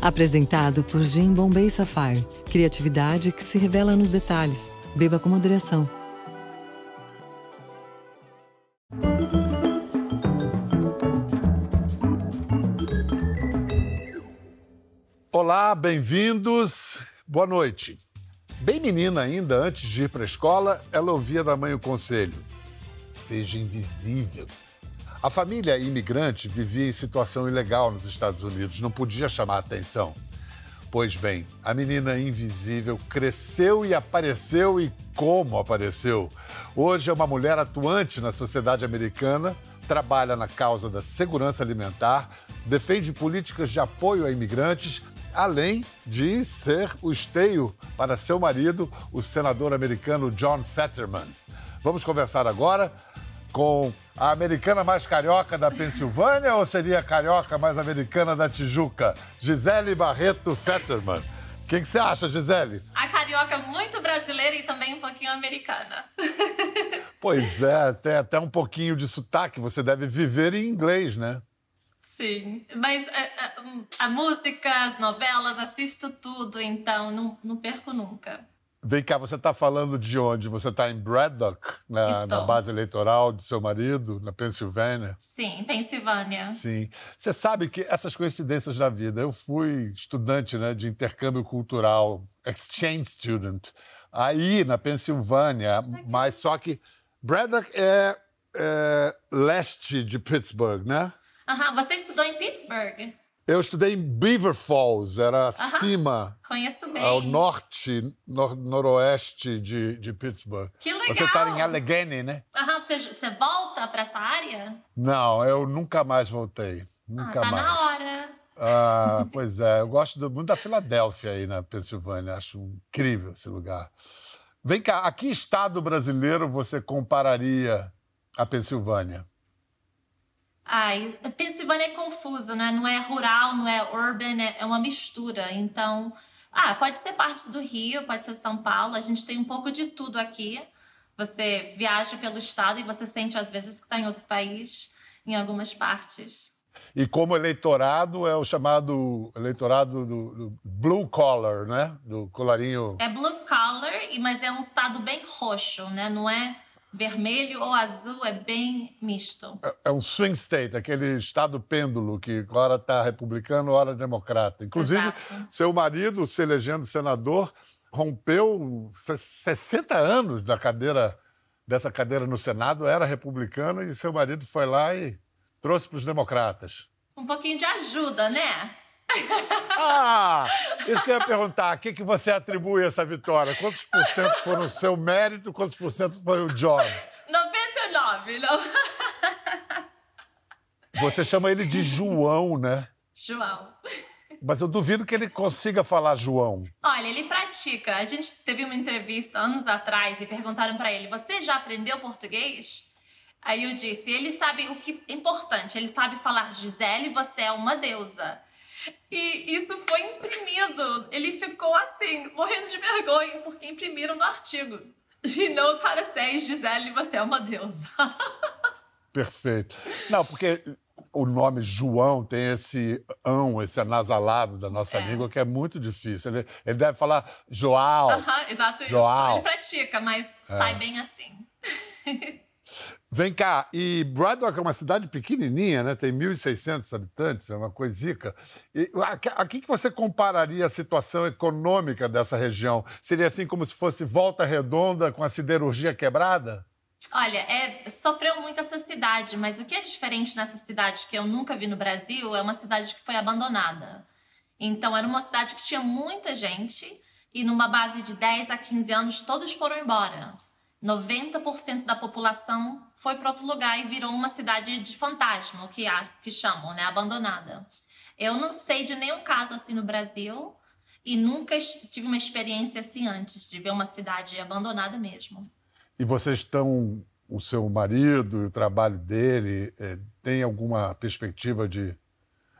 Apresentado por Jim Bombay Sapphire. Criatividade que se revela nos detalhes. Beba com moderação. Olá, bem-vindos. Boa noite. Bem menina ainda, antes de ir para a escola, ela ouvia da mãe o conselho: seja invisível. A família imigrante vivia em situação ilegal nos Estados Unidos, não podia chamar atenção. Pois bem, a menina invisível cresceu e apareceu e como apareceu. Hoje é uma mulher atuante na sociedade americana, trabalha na causa da segurança alimentar, defende políticas de apoio a imigrantes, além de ser o esteio para seu marido, o senador americano John Fetterman. Vamos conversar agora com a americana mais carioca da Pensilvânia ou seria a carioca mais americana da Tijuca? Gisele Barreto Fetterman. O que, você acha, Gisele? A carioca muito brasileira e também um pouquinho americana. pois é, tem até um pouquinho de sotaque. Você deve viver em inglês, né? Sim, mas a, é, a, é, a música, as novelas, assisto tudo, então não, não perco nunca. Vem cá, você está falando de onde? Você está em Braddock, na, na, base eleitoral de seu marido, na Pensilvânia? Sim, Pensilvânia. Sim. Você sabe que essas coincidências da vida. Eu fui estudante né, de intercâmbio cultural, exchange student, aí na Pensilvânia, mas só que Braddock é, é leste de Pittsburgh, né? Aham, você estudou em Pittsburgh? Eu estudei em Beaver Falls, era acima. Conheço bem. Ao norte, nor noroeste de, de Pittsburgh. Que legal! Você está em Allegheny, né? Aham, você, você volta para essa área? Não, eu nunca mais voltei. Nunca ah, tá mais. na hora. Ah, pois é, eu gosto muito da Filadélfia aí na Pensilvânia, acho incrível esse lugar. Vem cá, a que estado brasileiro você compararia a Pensilvânia? Ai, Pensilvânia é confusa, né? Não é rural, não é urban, é, é uma mistura. Então, ah, pode ser parte do Rio, pode ser São Paulo. A gente tem um pouco de tudo aqui. Você viaja pelo estado e você sente às vezes que está em outro país, em algumas partes. E como eleitorado é o chamado eleitorado do, do, blue collar, né? Do colarinho. É blue collar, mas é um estado bem roxo, né? Não é vermelho ou azul, é bem misto. É, é um swing state, aquele estado pêndulo que hora está republicano, hora democrata. Inclusive, Exato. seu marido, se elegendo senador, rompeu 60 anos da cadeira dessa cadeira no Senado, era republicano e seu marido foi lá e trouxe para os democratas. Um pouquinho de ajuda, né? Ah, isso que eu ia perguntar. A que, que você atribui essa vitória? Quantos por cento foram o seu mérito, quantos por cento foi o John? 99, não. Você chama ele de João, né? João. Mas eu duvido que ele consiga falar João. Olha, ele pratica. A gente teve uma entrevista anos atrás e perguntaram para ele: Você já aprendeu português? Aí eu disse: Ele sabe o que é importante. Ele sabe falar Gisele, você é uma deusa. E isso foi imprimido. Ele ficou assim, morrendo de vergonha, porque imprimiram no artigo. He knows how to say, Gisele, você é uma deusa. Perfeito. Não, porque o nome João tem esse ão, esse anasalado da nossa é. língua que é muito difícil. Ele, ele deve falar João. Aham, uh -huh, exato João. isso. Ele pratica, mas é. sai bem assim. Vem cá, e Braddock é uma cidade pequenininha, né? Tem 1.600 habitantes, é uma coisica. E a, a que você compararia a situação econômica dessa região? Seria assim como se fosse Volta Redonda com a siderurgia quebrada? Olha, é, sofreu muito essa cidade, mas o que é diferente nessa cidade que eu nunca vi no Brasil é uma cidade que foi abandonada. Então, era uma cidade que tinha muita gente e numa base de 10 a 15 anos todos foram embora. 90% da população foi para outro lugar e virou uma cidade de fantasma, o que, que chamam, né? Abandonada. Eu não sei de nenhum caso assim no Brasil e nunca tive uma experiência assim antes, de ver uma cidade abandonada mesmo. E vocês estão, o seu marido e o trabalho dele, é, tem alguma perspectiva de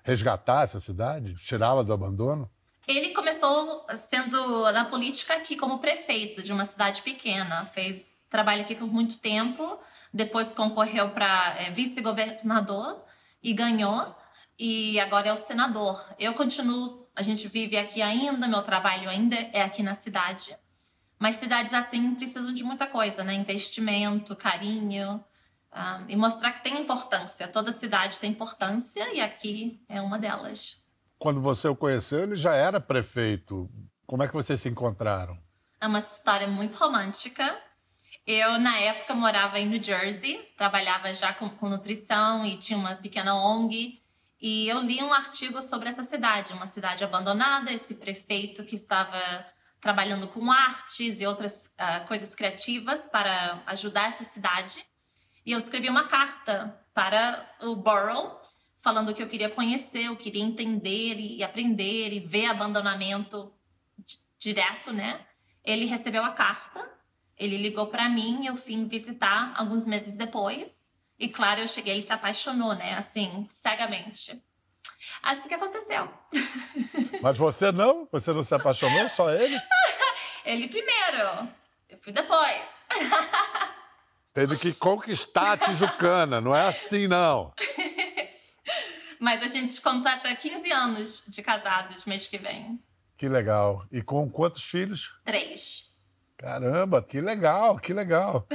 resgatar essa cidade, tirá-la do abandono? Ele começou sendo na política aqui como prefeito de uma cidade pequena, fez trabalho aqui por muito tempo, depois concorreu para é, vice-governador e ganhou, e agora é o senador. Eu continuo a gente vive aqui ainda, meu trabalho ainda é aqui na cidade. Mas cidades assim precisam de muita coisa, né? Investimento, carinho um, e mostrar que tem importância. Toda cidade tem importância e aqui é uma delas. Quando você o conheceu, ele já era prefeito. Como é que vocês se encontraram? É uma história muito romântica. Eu, na época, morava em New Jersey, trabalhava já com, com nutrição e tinha uma pequena ONG. E eu li um artigo sobre essa cidade, uma cidade abandonada, esse prefeito que estava trabalhando com artes e outras uh, coisas criativas para ajudar essa cidade. E eu escrevi uma carta para o Borough, falando que eu queria conhecer, eu queria entender e aprender e ver abandonamento direto, né? Ele recebeu a carta, ele ligou para mim, eu vim visitar alguns meses depois. E claro, eu cheguei, ele se apaixonou, né? Assim, cegamente. Assim que aconteceu. Mas você não? Você não se apaixonou? Só ele? ele primeiro. Eu fui depois. Teve que conquistar a Tijucana, não é assim, não. Mas a gente completa 15 anos de casados mês que vem. Que legal. E com quantos filhos? Três. Caramba, que legal, que legal.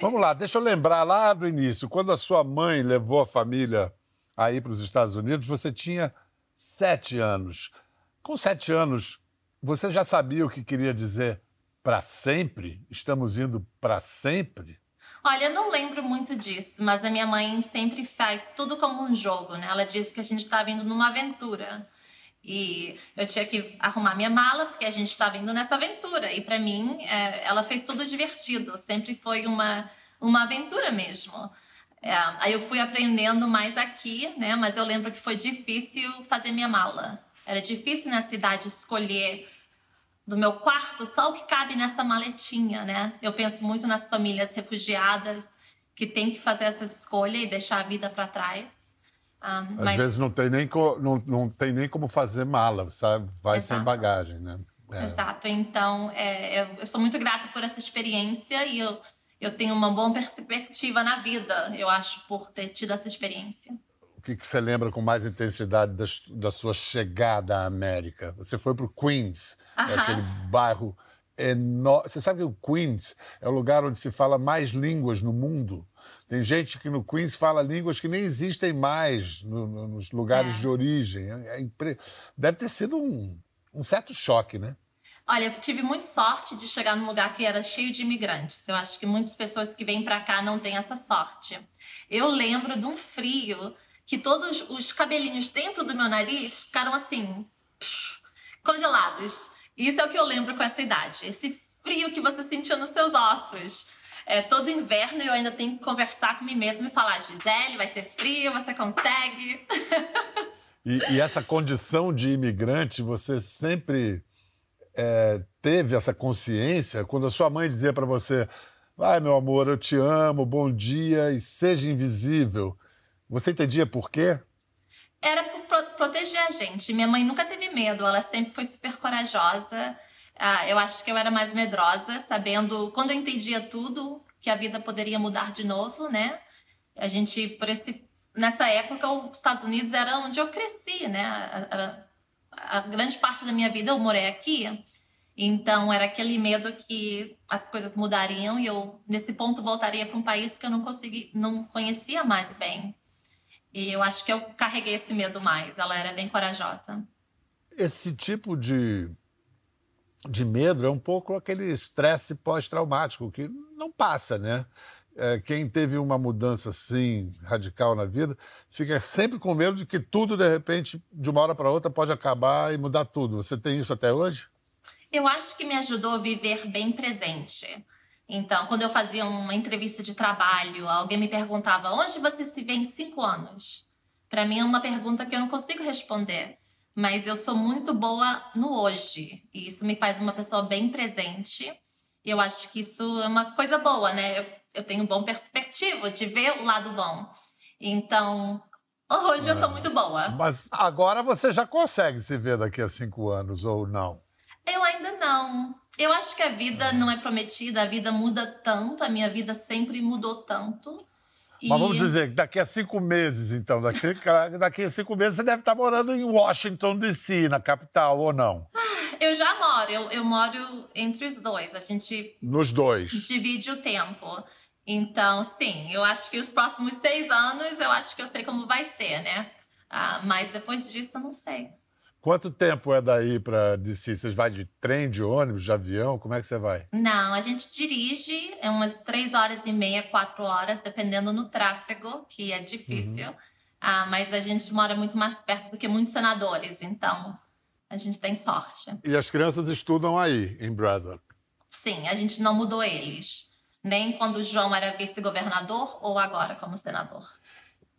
Vamos lá, deixa eu lembrar lá do início. Quando a sua mãe levou a família aí para os Estados Unidos, você tinha sete anos. Com sete anos, você já sabia o que queria dizer para sempre? Estamos indo para sempre? Olha, eu não lembro muito disso, mas a minha mãe sempre faz tudo como um jogo, né? Ela disse que a gente estava indo numa aventura. E eu tinha que arrumar minha mala, porque a gente estava indo nessa aventura. E para mim, é, ela fez tudo divertido. Sempre foi uma, uma aventura mesmo. É, aí eu fui aprendendo mais aqui, né? Mas eu lembro que foi difícil fazer minha mala. Era difícil na cidade escolher do meu quarto só o que cabe nessa maletinha, né? Eu penso muito nas famílias refugiadas que têm que fazer essa escolha e deixar a vida para trás. Um, Às mas... vezes não tem, nem não, não tem nem como fazer mala, sabe? Vai Exato. sem bagagem, né? É. Exato. Então, é, eu, eu, sou muito grata por essa experiência e eu, eu tenho uma boa perspectiva na vida, eu acho, por ter tido essa experiência. O que, que você lembra com mais intensidade da, da sua chegada à América? Você foi para o Queens, -huh. aquele bairro enorme. Você sabe que o Queens é o lugar onde se fala mais línguas no mundo? Tem gente que no Queens fala línguas que nem existem mais no, no, nos lugares é. de origem. É, é. Deve ter sido um, um certo choque, né? Olha, eu tive muita sorte de chegar num lugar que era cheio de imigrantes. Eu acho que muitas pessoas que vêm para cá não têm essa sorte. Eu lembro de um frio que todos os cabelinhos dentro do meu nariz ficaram assim, congelados. Isso é o que eu lembro com essa idade. Esse frio que você sentia nos seus ossos. É, todo inverno eu ainda tenho que conversar com mim mesma e falar: Gisele, vai ser frio, você consegue. E, e essa condição de imigrante, você sempre é, teve essa consciência quando a sua mãe dizia para você: Vai, meu amor, eu te amo, bom dia e seja invisível. Você entendia por quê? Era por pro proteger a gente. Minha mãe nunca teve medo, ela sempre foi super corajosa. Ah, eu acho que eu era mais medrosa, sabendo, quando eu entendia tudo, que a vida poderia mudar de novo, né? A gente, por esse, nessa época, os Estados Unidos era onde eu cresci, né? A, a, grande parte da minha vida eu morei aqui, então era aquele medo que as coisas mudariam e eu, nesse ponto, voltaria para um país que eu não consegui, não conhecia mais bem. E eu acho que eu carreguei esse medo mais. Ela era bem corajosa. Esse tipo de de medo é um pouco aquele estresse pós-traumático que não passa, né? É, quem teve uma mudança assim radical na vida fica sempre com medo de que tudo de repente de uma hora para outra pode acabar e mudar tudo. Você tem isso até hoje? Eu acho que me ajudou a viver bem presente. Então, quando eu fazia uma entrevista de trabalho, alguém me perguntava onde você se vê em cinco anos. Para mim é uma pergunta que eu não consigo responder mas eu sou muito boa no hoje. E isso me faz uma pessoa bem presente. E eu acho que isso é uma coisa boa, né? Eu, eu tenho um bom perspectiva de ver o lado bom. Então, hoje eu sou muito boa. Mas agora você já consegue se ver daqui a cinco anos, ou não? Eu ainda não. Eu acho que a vida é. não é prometida, a vida muda tanto, a minha vida sempre mudou tanto. Mas vamos dizer que daqui a cinco meses, então, daqui, daqui a cinco meses você deve estar morando em Washington, D.C., na capital, ou não? Eu já moro, eu, eu moro entre os dois. A gente. Nos dois. Divide o tempo. Então, sim, eu acho que os próximos seis anos eu acho que eu sei como vai ser, né? Ah, mas depois disso eu não sei. Quanto tempo é daí para DC? Você vai de trem, de ônibus, de avião? Como é que você vai? Não, a gente dirige é umas três horas e meia, quatro horas, dependendo no tráfego, que é difícil. Uhum. Ah, mas a gente mora muito mais perto do que muitos senadores, então a gente tem sorte. E as crianças estudam aí, em Braddock? Sim, a gente não mudou eles. Nem quando o João era vice-governador ou agora como senador.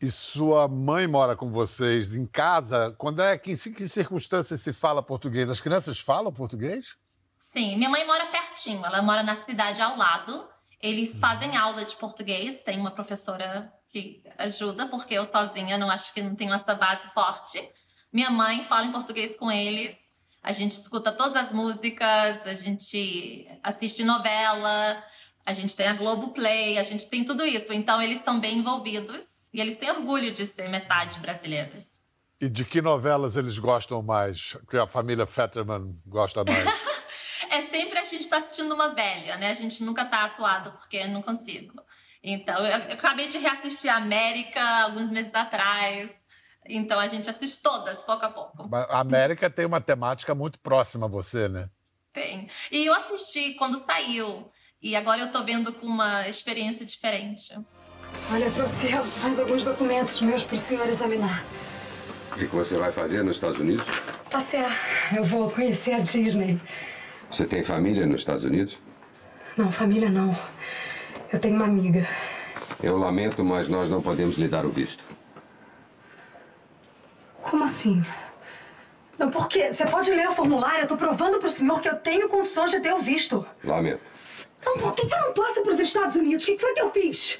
E sua mãe mora com vocês em casa. Quando é que, em que circunstâncias se fala português? As crianças falam português? Sim, minha mãe mora pertinho. Ela mora na cidade ao lado. Eles uhum. fazem aula de português. Tem uma professora que ajuda, porque eu sozinha não acho que não tenho essa base forte. Minha mãe fala em português com eles. A gente escuta todas as músicas, a gente assiste novela, a gente tem a Globo Play, a gente tem tudo isso. Então eles são bem envolvidos. E eles têm orgulho de ser metade brasileiros. E de que novelas eles gostam mais? Que a família Fetterman gosta mais? é sempre a gente está assistindo uma velha, né? A gente nunca está atuado porque não consigo. Então, eu, eu acabei de reassistir a América alguns meses atrás. Então, a gente assiste todas, pouco a pouco. A América tem uma temática muito próxima a você, né? Tem. E eu assisti quando saiu. E agora eu tô vendo com uma experiência diferente. Olha, trouxe mais alguns documentos meus para o senhor examinar. O que você vai fazer nos Estados Unidos? Passear. Eu vou conhecer a Disney. Você tem família nos Estados Unidos? Não, família não. Eu tenho uma amiga. Eu lamento, mas nós não podemos lhe dar o visto. Como assim? Não, por quê? Você pode ler o formulário. Eu tô provando pro senhor que eu tenho condições de ter o visto. Lamento. Então por que, que eu não posso pros Estados Unidos? O que foi que eu fiz?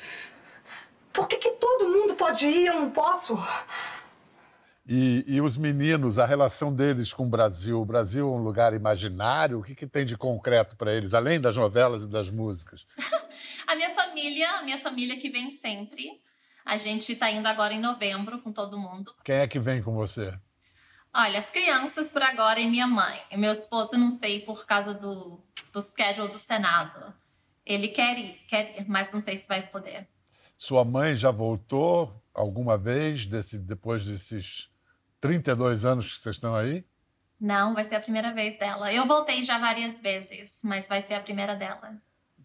Por que, que todo mundo pode ir e eu não posso? E, e, os meninos, a relação deles com o Brasil? O Brasil é um lugar imaginário? O que, que tem de concreto para eles, além das novelas e das músicas? a minha família, a minha família que vem sempre. A gente está indo agora em novembro com todo mundo. Quem é que vem com você? Olha, as crianças por agora e minha mãe. E meu esposo, não sei, por causa do, do schedule do Senado. Ele quer ir, quer ir, mas não sei se vai poder. Sua mãe já voltou alguma vez desse, depois desses 32 anos que vocês estão aí? Não, vai ser a primeira vez dela. Eu voltei já várias vezes, mas vai ser a primeira dela.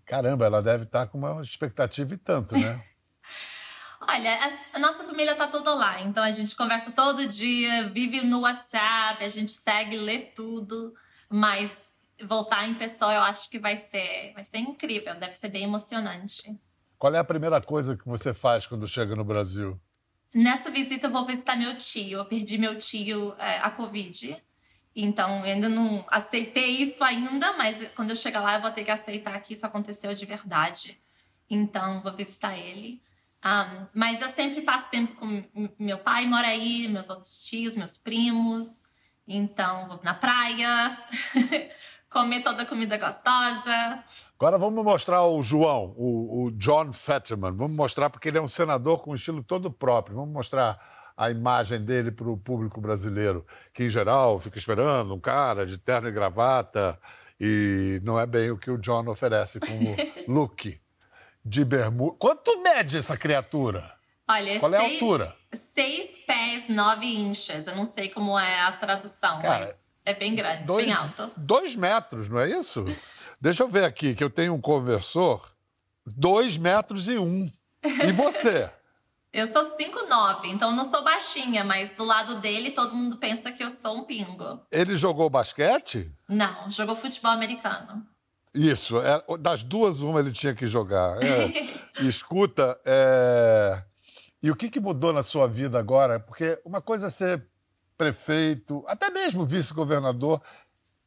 Caramba, ela deve estar com uma expectativa e tanto, né? Olha, a, nossa família tá toda lá, então a gente conversa todo dia, vive no WhatsApp, a gente segue, lê tudo, mas voltar em pessoa eu acho que vai ser, vai ser incrível, deve ser bem emocionante. Qual é a primeira coisa que você faz quando chega no Brasil? Nessa visita eu vou visitar meu tio. Eu perdi meu tio é, a Covid. Então, eu ainda não aceitei isso ainda, mas quando eu chegar lá eu vou ter que aceitar que isso aconteceu de verdade. Então, vou visitar ele. Um, mas eu sempre passo tempo com meu pai, mora aí, meus outros tios, meus primos. Então, vou na praia. comer toda a comida gostosa. Agora vamos mostrar o João, o, o, John Fetterman. Vamos mostrar porque ele é um senador com um estilo todo próprio. Vamos mostrar a imagem dele para o público brasileiro, que em geral fica esperando um cara de terno e gravata e não é bem o que o John oferece como look de bermuda. Quanto mede essa criatura? Olha, Qual seis, é a altura? Seis pés, nove inches. Eu não sei como é a tradução, Cara, mas... É bem grande, dois, bem alto. Dois metros, não é isso? Deixa eu ver aqui, que eu tenho um conversor, dois metros e um. E você? eu sou 5'9", então não sou baixinha, mas do lado dele todo mundo pensa que eu sou um pingo. Ele jogou basquete? Não, jogou futebol americano. Isso, é, das duas, uma ele tinha que jogar. É, escuta, é... e o que, que mudou na sua vida agora? Porque uma coisa é ser prefeito, até mesmo vice-governador,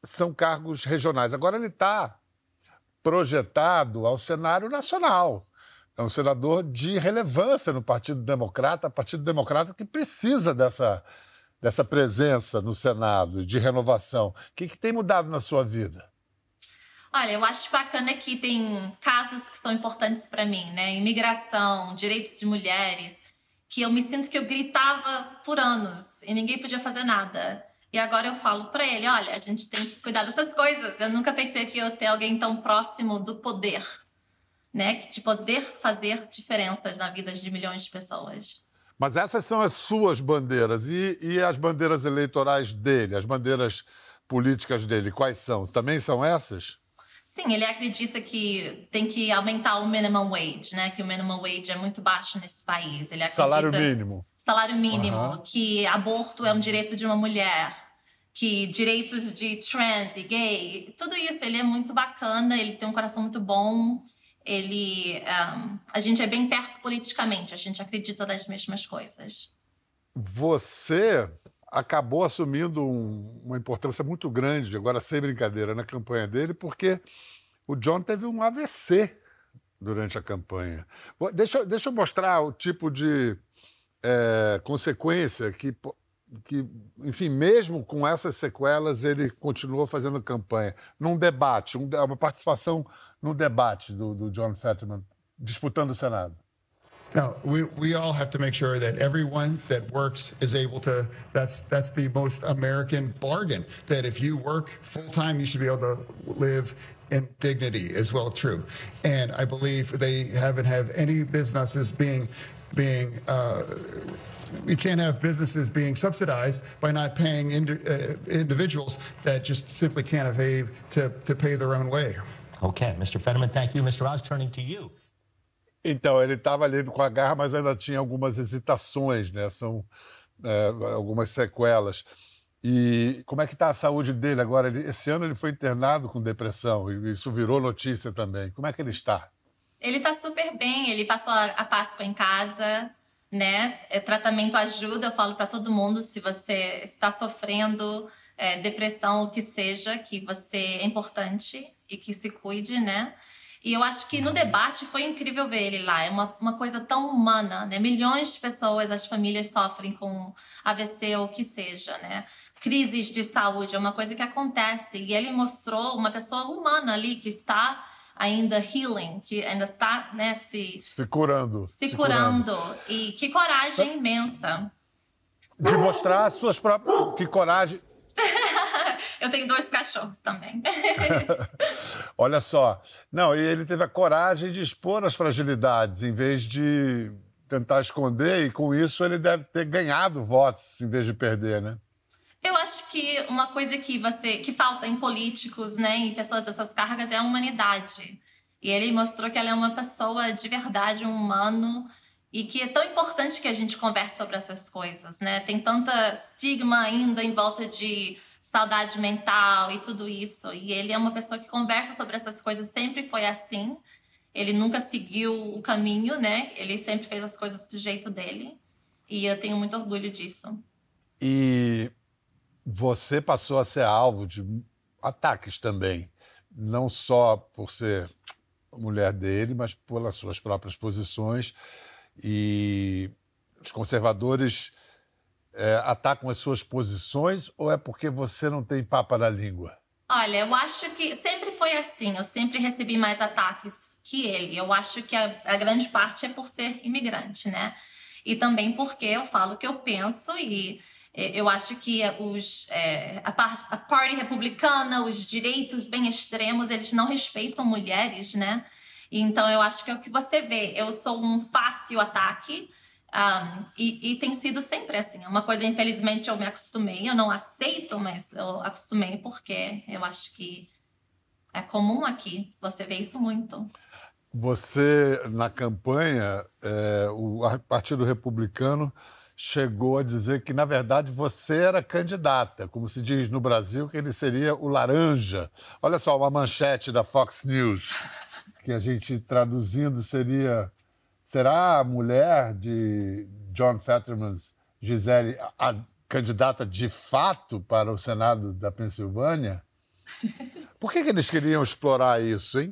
são cargos regionais. Agora ele está projetado ao cenário nacional. É um senador de relevância no Partido Democrata, Partido Democrata que precisa dessa, dessa presença no Senado, de renovação. O que, que tem mudado na sua vida? Olha, eu acho bacana que tem casos que são importantes para mim, né? Imigração, direitos de mulheres, que eu me sinto que eu gritava por anos e ninguém podia fazer nada. E agora eu falo para ele, olha, a gente tem que cuidar dessas coisas. Eu nunca pensei que eu ter alguém tão próximo do poder, né, de poder fazer diferenças na vida de milhões de pessoas. Mas essas são as suas bandeiras e, e as bandeiras eleitorais dele, as bandeiras políticas dele, quais são? Também são essas? Sim, ele acredita que tem que aumentar o minimum wage, né? Que o minimum wage é muito baixo nesse país. Ele acredita... Salário mínimo salário mínimo, uhum. que aborto é um direito de uma mulher, que direitos de trans e gay, tudo isso, ele é muito bacana, ele tem um coração muito bom, ele, um, a gente é bem perto politicamente, a gente acredita nas mesmas coisas. Você acabou assumindo um, uma importância muito grande, agora sem brincadeira, na campanha dele, porque o John teve um AVC durante a campanha. Deixa, deixa eu mostrar o tipo de é, consequência que, que, enfim, mesmo com essas sequelas, ele continuou fazendo campanha. Num debate, um, uma participação no debate do, do John Fetterman, disputando o Senado. Now, we, we all have to make sure that everyone that works is able to, that's, that's the most American bargain, that if you work full time, you should be able to live in dignity as well, true. And I believe they haven't have any businesses being being uh, we can't have businesses being subsidized by not paying uh, individuals that just simply can't evade to, to pay their own way. Okay, Mr. Fetterman, thank you. Mr. Oz, turning to you. Então, ele estava ali com a garra, mas ainda tinha algumas hesitações, né? São é, algumas sequelas. E como é que está a saúde dele agora? Ele, esse ano ele foi internado com depressão e isso virou notícia também. Como é que ele está? Ele tá super bem, ele passou a Páscoa em casa, né? É, tratamento ajuda, eu falo para todo mundo, se você está sofrendo é, depressão, o que seja, que você é importante e que se cuide, né? E eu acho que no debate foi incrível ver ele lá. É uma, uma coisa tão humana, né? Milhões de pessoas, as famílias sofrem com AVC ou o que seja, né? Crises de saúde é uma coisa que acontece. E ele mostrou uma pessoa humana ali que está ainda healing, que ainda está né, se, se curando. Se, se curando. curando. E que coragem imensa. De mostrar as suas próprias. Que coragem. Eu tenho dois cachorros também. Olha só. Não, e ele teve a coragem de expor as fragilidades, em vez de tentar esconder, e com isso ele deve ter ganhado votos em vez de perder, né? Eu acho que uma coisa que você que falta em políticos, né, em pessoas dessas cargas é a humanidade. E ele mostrou que ela é uma pessoa de verdade, um humano, e que é tão importante que a gente converse sobre essas coisas, né? Tem tanta estigma ainda em volta de saudade mental e tudo isso. E ele é uma pessoa que conversa sobre essas coisas, sempre foi assim. Ele nunca seguiu o caminho, né? Ele sempre fez as coisas do jeito dele. E eu tenho muito orgulho disso. E você passou a ser alvo de ataques também, não só por ser mulher dele, mas pelas suas próprias posições. E os conservadores é, atacam as suas posições ou é porque você não tem papa na língua? Olha, eu acho que sempre foi assim. Eu sempre recebi mais ataques que ele. Eu acho que a, a grande parte é por ser imigrante, né? E também porque eu falo o que eu penso e é, eu acho que os, é, a, par, a party republicana, os direitos bem extremos, eles não respeitam mulheres, né? Então eu acho que é o que você vê. Eu sou um fácil ataque. E, e, tem sido sempre assim. É uma coisa, infelizmente, eu me acostumei. Eu não aceito, mas eu acostumei porque eu acho que é comum aqui. Você vê isso muito. Você, na campanha, é, o Partido Republicano chegou a dizer que, na verdade, você era candidata, como se diz no Brasil, que ele seria o laranja. Olha só, uma manchete da Fox News, que a gente traduzindo seria: será a mulher de John Fetterman, Gisele, a candidata de fato para o Senado da Pensilvânia? Por que, que eles queriam explorar isso, hein?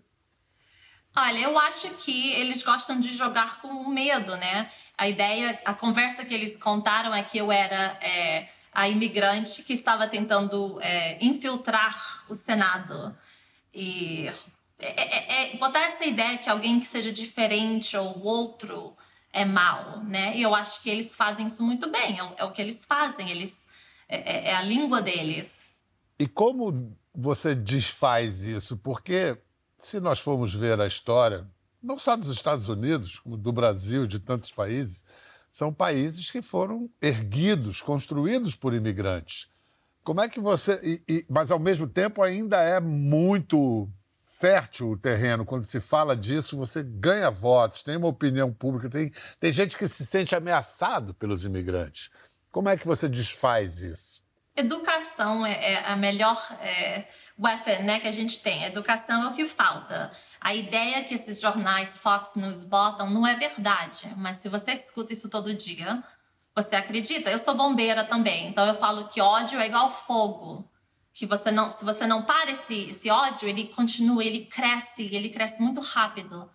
Olha, eu acho que eles gostam de jogar com medo, né? A ideia, a conversa que eles contaram é que eu era é, a imigrante que estava tentando é, infiltrar o Senado. E é, é, é botar essa ideia que alguém que seja diferente ou outro é mal, né? E eu acho que eles fazem isso muito bem, é o, é que eles fazem, eles é, é, é a língua deles. E como você desfaz isso? Porque se nós formos ver a história, não só dos Estados Unidos, como do Brasil, de tantos países, são países que foram erguidos, construídos por imigrantes. Como é que você. E, e, mas, ao mesmo tempo, ainda é muito fértil o terreno. Quando se fala disso, você ganha votos, tem uma opinião pública, tem, tem gente que se sente ameaçado pelos imigrantes. Como é que você desfaz isso? Educação é, é a melhor é, weapon né, que a gente tem. Educação é o que falta. A ideia que esses jornais Fox News botam não é verdade, mas se você escuta isso todo dia, você acredita. Eu sou bombeira também, então eu falo que ódio é igual fogo. Que você não, se você não para esse, esse ódio, ele continua, ele cresce, ele cresce muito rápido.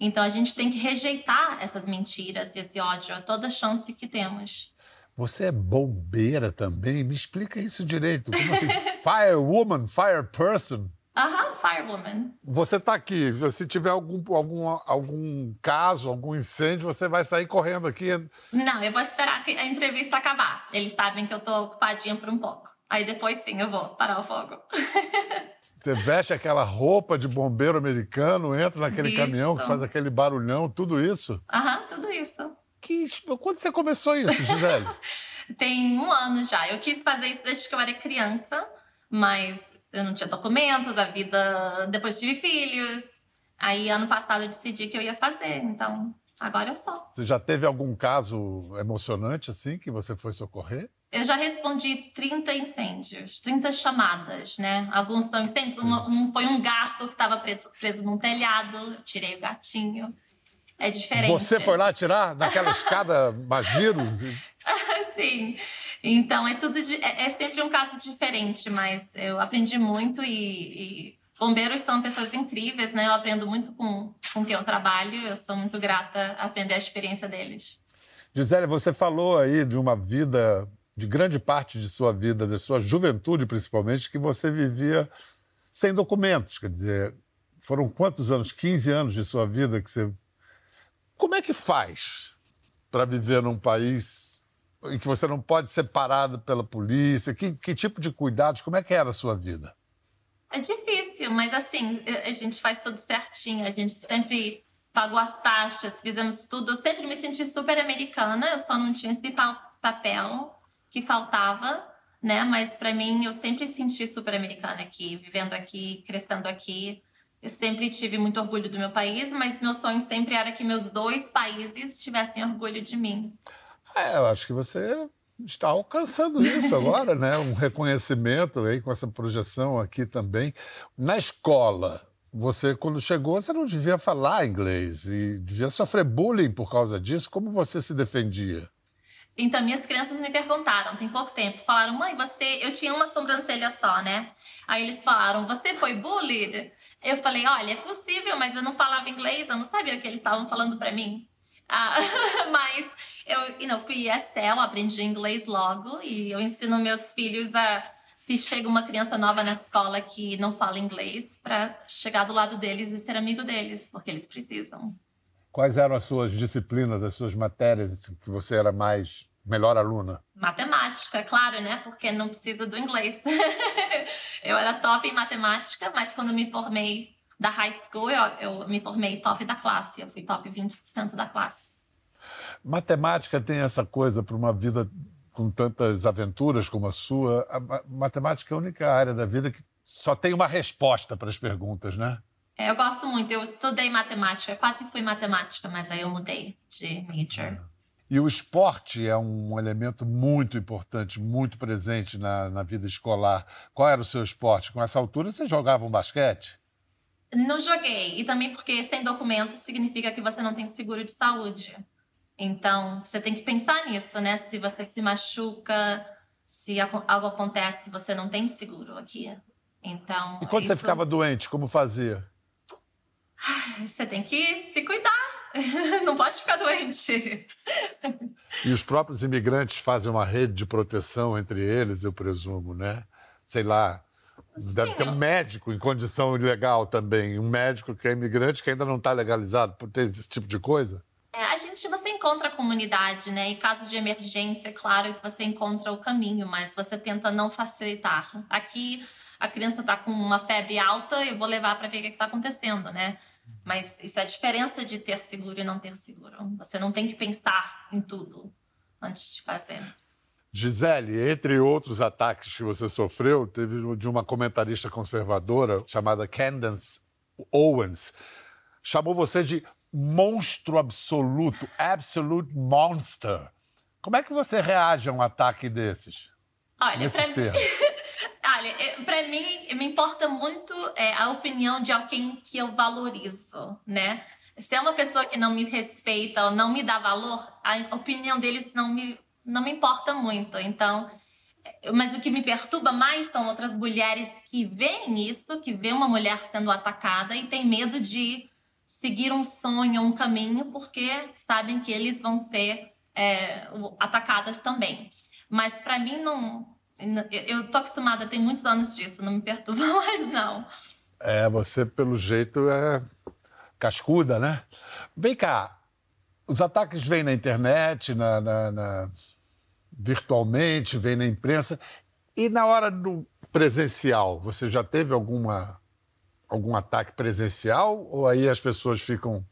Então a gente tem que rejeitar essas mentiras e esse ódio a toda chance que temos. Você é bombeira também? Me explica isso direito. Como assim? Firewoman, fireperson? Aham, uh -huh, firewoman. Você está aqui. Se tiver algum, algum, algum caso, algum incêndio, você vai sair correndo aqui? Não, eu vou esperar a entrevista acabar. Eles sabem que eu estou ocupadinha por um pouco. Aí depois sim eu vou parar o fogo. Você veste aquela roupa de bombeiro americano, entra naquele isso. caminhão que faz aquele barulhão, tudo isso? Aham, tudo isso. Que... Quando você começou isso, Gisele? Tem um ano já. Eu quis fazer isso desde que eu era criança, mas eu não tinha documentos, a vida. Depois tive filhos. Aí, ano passado, eu decidi que eu ia fazer. Então, agora eu sou. Você já teve algum caso emocionante assim que você foi socorrer? Eu já respondi 30 incêndios, 30 chamadas, né? Alguns são incêndios. Um, um foi um gato que estava preso, preso num telhado, tirei o gatinho. É diferente. Você foi lá tirar naquela escada Magiros? Sim. Então é tudo de, é, é, sempre um caso diferente, mas eu aprendi muito e, e, bombeiros são pessoas incríveis, né? Eu aprendo muito com, com quem eu trabalho. Eu sou muito grata a aprender a experiência deles. Gisele, você falou aí de uma vida, de grande parte de sua vida, da sua juventude principalmente, que você vivia sem documentos. Quer dizer, foram quantos anos? 15 anos de sua vida que você. Como é que faz para viver num país em que você não pode ser parado pela polícia? Que, que tipo de cuidados? Como é que era a sua vida? É difícil, mas assim, a gente faz tudo certinho. A gente sempre pagou as taxas, fizemos tudo. Eu sempre me senti super americana, eu só não tinha esse papel que faltava, né? Mas para mim, eu sempre senti super americana aqui, vivendo aqui, crescendo aqui. Eu sempre tive muito orgulho do meu país, mas meu sonho sempre era que meus dois países tivessem orgulho de mim. É, eu acho que você está alcançando isso agora, né? Um reconhecimento aí com essa projeção aqui também. Na escola, você, quando chegou, você não devia falar inglês e devia sofrer bullying por causa disso. Como você se defendia? Então, minhas crianças me perguntaram, tem pouco tempo, falaram, mãe, você. Eu tinha uma sobrancelha só, né? Aí eles falaram, você foi bullied? Eu falei, olha, é possível, mas eu não falava inglês, eu não sabia o que eles estavam falando para mim. Ah, mas eu you know, fui ESL, aprendi inglês logo e eu ensino meus filhos a se chega uma criança nova na escola que não fala inglês, para chegar do lado deles e ser amigo deles, porque eles precisam. Quais eram as suas disciplinas, as suas matérias que você era mais melhor aluna? Matemática, claro, né? Porque não precisa do inglês. eu era top em matemática, mas quando me formei da high school, eu, eu me formei top da classe. Eu fui top 20% da classe. Matemática tem essa coisa para uma vida com tantas aventuras como a sua. A matemática é a única área da vida que só tem uma resposta para as perguntas, né? É, eu gosto muito. Eu estudei matemática, quase fui matemática, mas aí eu mudei de major. É. E o esporte é um elemento muito importante, muito presente na, na vida escolar. Qual era o seu esporte? Com essa altura, você jogava um basquete? Não joguei. E também porque sem documento significa que você não tem seguro de saúde. Então, você tem que pensar nisso, né? Se você se machuca, se algo acontece, você não tem seguro aqui. Então. E quando isso... você ficava doente, como fazia? Você tem que se cuidar. Não pode ficar doente. E os próprios imigrantes fazem uma rede de proteção entre eles, eu presumo, né? Sei lá, Deve ter um médico em condição ilegal também, um médico que é imigrante que ainda não está legalizado por ter esse tipo de coisa. É, a gente, você encontra a comunidade, né? Em caso de emergência, é claro que você encontra o caminho, mas você tenta não facilitar. Aqui, a criança está com uma febre alta, eu vou levar para ver o que está acontecendo, né? Mas isso é a diferença de ter seguro e não ter seguro. Você não tem que pensar em tudo antes de fazer. Gisele, entre outros ataques que você sofreu, teve de uma comentarista conservadora chamada Candace Owens. Chamou você de monstro absoluto, absolute monster. Como é que você reage a um ataque desses? Olha, nesses termos? Olha, para mim, me importa muito é, a opinião de alguém que eu valorizo, né? Se é uma pessoa que não me respeita ou não me dá valor, a opinião deles não me não me importa muito. Então, mas o que me perturba mais são outras mulheres que veem isso, que vê uma mulher sendo atacada e tem medo de seguir um sonho, um caminho, porque sabem que eles vão ser é, atacadas também. Mas para mim não, eu tô acostumada, tem muitos anos disso, não me perturba mais não. É, você pelo jeito é cascuda, né? Vem cá, os ataques vêm na internet, na, na, na virtualmente, vem na imprensa. E na hora do presencial, você já teve alguma, algum ataque presencial ou aí as pessoas ficam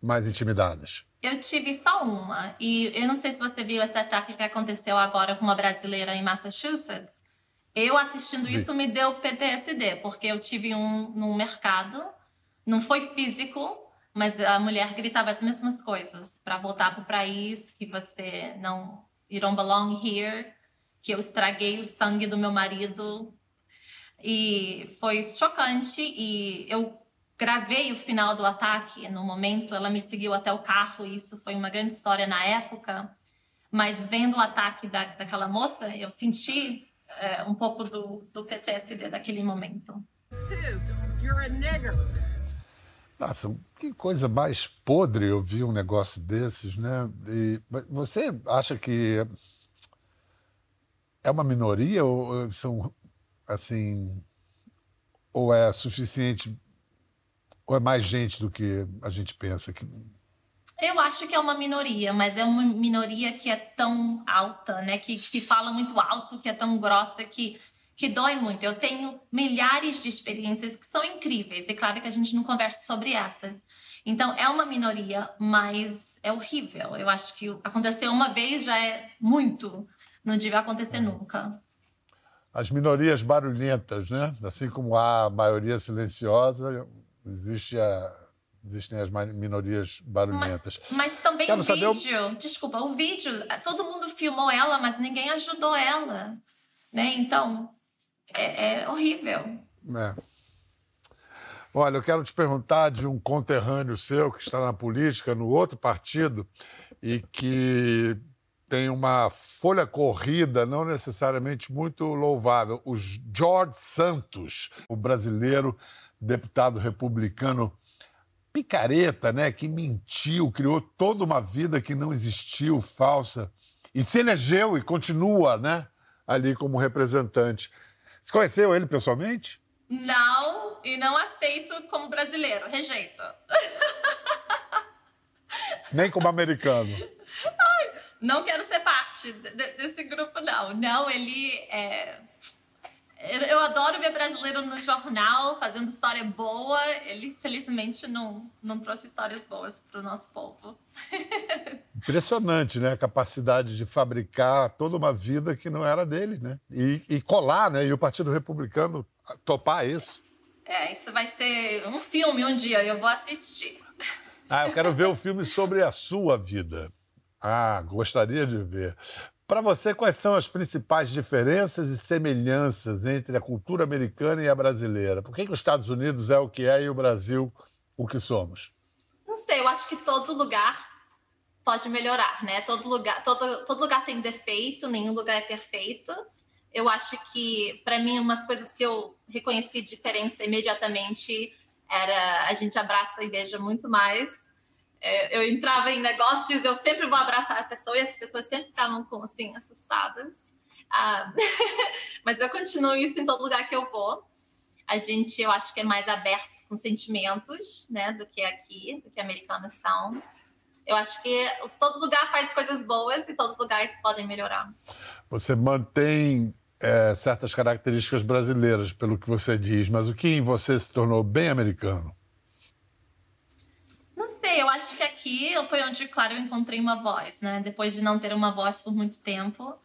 mais intimidadas? Eu tive só uma. E eu não sei se você viu esse ataque que aconteceu agora com uma brasileira em Massachusetts. Eu assistindo isso me deu PTSD, porque eu tive um no mercado, não foi físico, mas a mulher gritava as mesmas coisas para voltar para o país, que você não You Don't Belong Here, que eu estraguei o sangue do meu marido. E foi chocante e eu gravei o final do ataque no momento, ela me seguiu até o carro, e isso foi uma grande história na época. Mas vendo o ataque da, daquela moça, eu senti é, um pouco do, do PTSD daquele momento. You're a nigger. Nossa, que coisa mais podre ouvir um negócio desses, né? E você acha que é uma minoria ou são assim ou é suficiente ou é mais gente do que a gente pensa que eu acho que é uma minoria, mas é uma minoria que é tão alta, né? Que, que fala muito alto, que é tão grossa, que que dói muito. Eu tenho milhares de experiências que são incríveis. É claro que a gente não conversa sobre essas. Então, é uma minoria, mas é horrível. Eu acho que acontecer uma vez já é muito. Não devia acontecer nunca. As minorias barulhentas, né? Assim como há a maioria silenciosa, existe a, existem as minorias barulhentas. Mas, mas também Quero o vídeo, o... desculpa, o vídeo, todo mundo filmou ela, mas ninguém ajudou ela. Né? Então, é, é horrível. É. Olha, eu quero te perguntar de um conterrâneo seu que está na política, no outro partido, e que tem uma folha corrida não necessariamente muito louvável. O George Santos, o brasileiro deputado republicano picareta, né, que mentiu, criou toda uma vida que não existiu, falsa, e se elegeu e continua, né, ali como representante. Você conheceu ele pessoalmente? Não, e não aceito como brasileiro, rejeito. Nem como americano. Ai, não quero ser parte desse grupo, não. Não, ele é eu adoro ver brasileiro no jornal fazendo história boa. Ele, felizmente, não, não trouxe histórias boas para o nosso povo. Impressionante, né? A capacidade de fabricar toda uma vida que não era dele, né? E, e colar, né? E o Partido Republicano topar isso. É, isso vai ser um filme um dia, eu vou assistir. Ah, eu quero ver o filme sobre a sua vida. Ah, gostaria de ver. Para você, quais são as principais diferenças e semelhanças entre a cultura americana e a brasileira? Por que, que os Estados Unidos é o que é e o Brasil o que somos? Não sei, eu acho que todo lugar pode melhorar, né? Todo lugar, todo, todo lugar tem defeito, nenhum lugar é perfeito. Eu acho que, para mim, umas coisas que eu reconheci diferença imediatamente era a gente abraça e beija muito mais eu entrava em negócios, eu sempre vou abraçar a pessoa e as pessoas sempre ficavam com, assim, assustadas. Ah, mas eu continuo isso em todo lugar que eu vou. A gente, eu acho que é mais aberto com sentimentos, né, do que aqui, do que americanos são. Eu acho que todo lugar faz coisas boas e todos os lugares podem melhorar. Você mantém é, certas características brasileiras, pelo que você diz, mas o que em você se tornou bem americano? Não sei, eu acho que aqui foi onde, claro, eu encontrei uma voz, né? Depois de não ter uma voz por muito tempo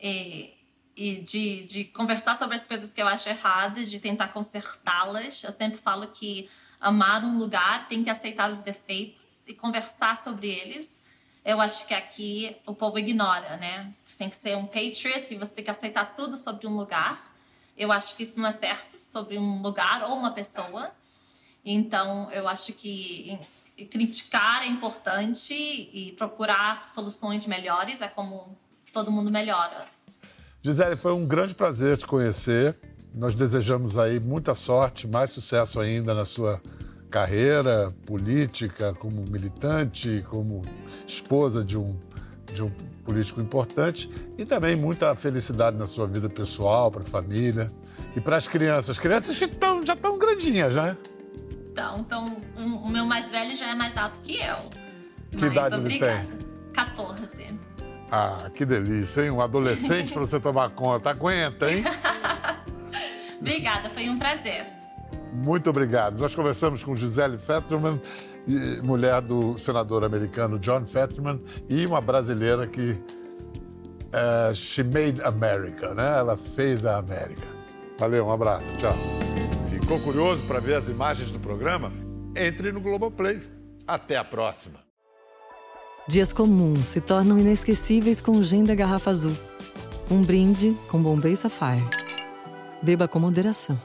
e, e de, de conversar sobre as coisas que eu acho erradas, de tentar consertá-las. Eu sempre falo que amar um lugar tem que aceitar os defeitos e conversar sobre eles. Eu acho que aqui o povo ignora, né? Tem que ser um patriot e você tem que aceitar tudo sobre um lugar. Eu acho que isso não é certo sobre um lugar ou uma pessoa. Então, eu acho que criticar é importante e procurar soluções melhores é como todo mundo melhora. Gisele, foi um grande prazer te conhecer. Nós desejamos aí muita sorte, mais sucesso ainda na sua carreira política, como militante, como esposa de um, de um político importante e também muita felicidade na sua vida pessoal, para a família e para as crianças. As crianças já estão grandinhas, né? Então, então um, o meu mais velho já é mais alto que eu. Que Mas, idade obrigada. ele tem? 14. Ah, que delícia, hein? Um adolescente para você tomar conta. Aguenta, hein? obrigada, foi um prazer. Muito obrigado. Nós conversamos com Gisele Fetterman, mulher do senador americano John Fetterman, e uma brasileira que uh, she made America, né? Ela fez a América. Valeu, um abraço, tchau. Ficou curioso para ver as imagens do programa? Entre no Globoplay. Até a próxima. Dias comuns se tornam inesquecíveis com o gin da garrafa azul. Um brinde com Bombay Sapphire. Beba com moderação.